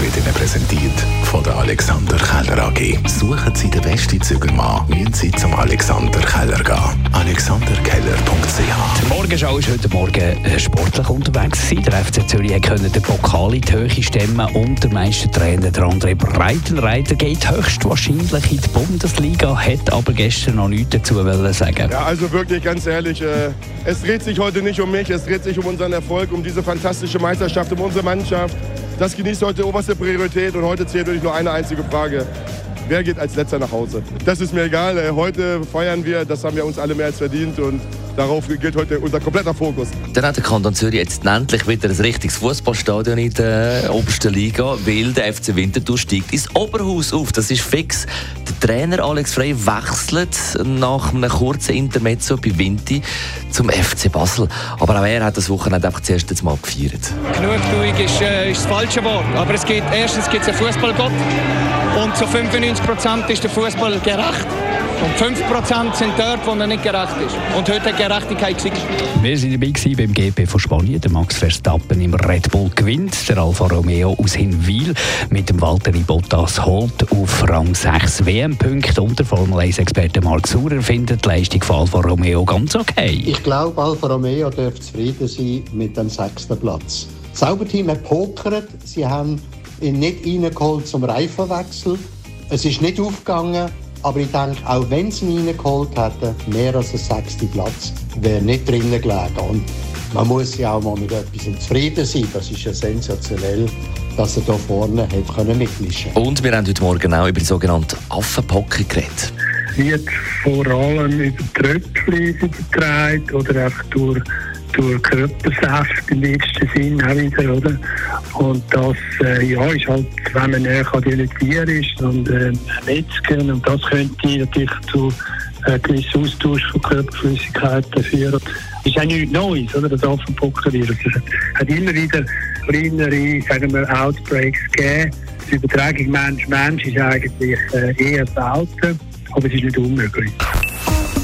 wird Ihnen präsentiert von der Alexander Keller AG. Suchen Sie den besten Zügelmann, müssen Sie zum Alexander Keller gehen. alexanderkeller.ch Die Morgenschau ist heute Morgen äh, sportlich unterwegs. gewesen. Der FC Zürich konnte den Pokal in die Höhe stemmen und der Meistertrainer, der André Breitenreiter, geht höchstwahrscheinlich in die Bundesliga, hat aber gestern noch nichts dazu wollen sagen. Ja, also wirklich ganz ehrlich, äh, es dreht sich heute nicht um mich, es dreht sich um unseren Erfolg, um diese fantastische Meisterschaft, um unsere Mannschaft. Das genießt heute oberste Priorität und heute zählt wirklich nur eine einzige Frage. Wer geht als letzter nach Hause? Das ist mir egal. äh, Heute feiern wir, das haben wir uns alle mehr als verdient und darauf gilt heute unser kompletter Fokus. Dann hat der Kanton Zürich jetzt endlich wieder ein richtiges Fußballstadion in der obersten Liga, weil der FC Winterthur steigt ins Oberhaus auf. Das ist fix. Der Trainer Alex Frey wechselt nach einem kurzen Intermezzo bei Vinti zum FC Basel. Aber auch er hat das Wochenende einfach zuerst jetzt mal gefeiert. Genugtuung ist, äh, ist das falsche Wort. Aber es gibt, erstens gibt es einen Fußballgott und zu 95 Prozent ist der Fußball gerecht. Und 5 Prozent sind dort, wo er nicht gerecht ist. Und heute hat Gerechtigkeit gesiegt. Wir waren dabei beim GP von Spanien. Der Max Verstappen im Red Bull gewinnt. Der Alfa Romeo aus Hinwil mit dem Valtteri Bottas holt auf Rang 6 WM-Punkte. Und der Formel 1-Experte Mark Saurer findet die Leistung von Alfa Romeo ganz okay. Ich glaube, Alfa Romeo dürfte zufrieden sein mit dem sechsten Platz. Das Sauberteam hat pokert. Sie haben ihn nicht reingeholt zum Reifenwechsel. Es ist nicht aufgegangen. Aber ich denke, auch wenn sie ihn reingeholt hätten, mehr als ein sechster Platz wäre nicht drinnen gelegen. Und man muss ja auch mal mit etwas zufrieden sein. Das ist ja sensationell, dass er da vorne hat können mitmischen Und wir haben heute Morgen auch über die sogenannte Affenpocke geredet. wird vor allem über Tröpfchen übertragen oder einfach durch, durch Körpersäfte im letzten Sinn auch wieder, oder? Und das äh, ja, ist halt, wenn man näher an diesen Tieren ist und äh, Metzger, und das könnte natürlich zu äh, gewissen Austausch von Körperflüssigkeiten führen. Das ist auch nichts Neues, oder? Das Affenpockenvirus. Es hat immer wieder kleinere, sagen wir, Outbreaks gegeben. Die Übertragung Mensch-Mensch ist eigentlich äh, eher selten, aber es ist nicht unmöglich.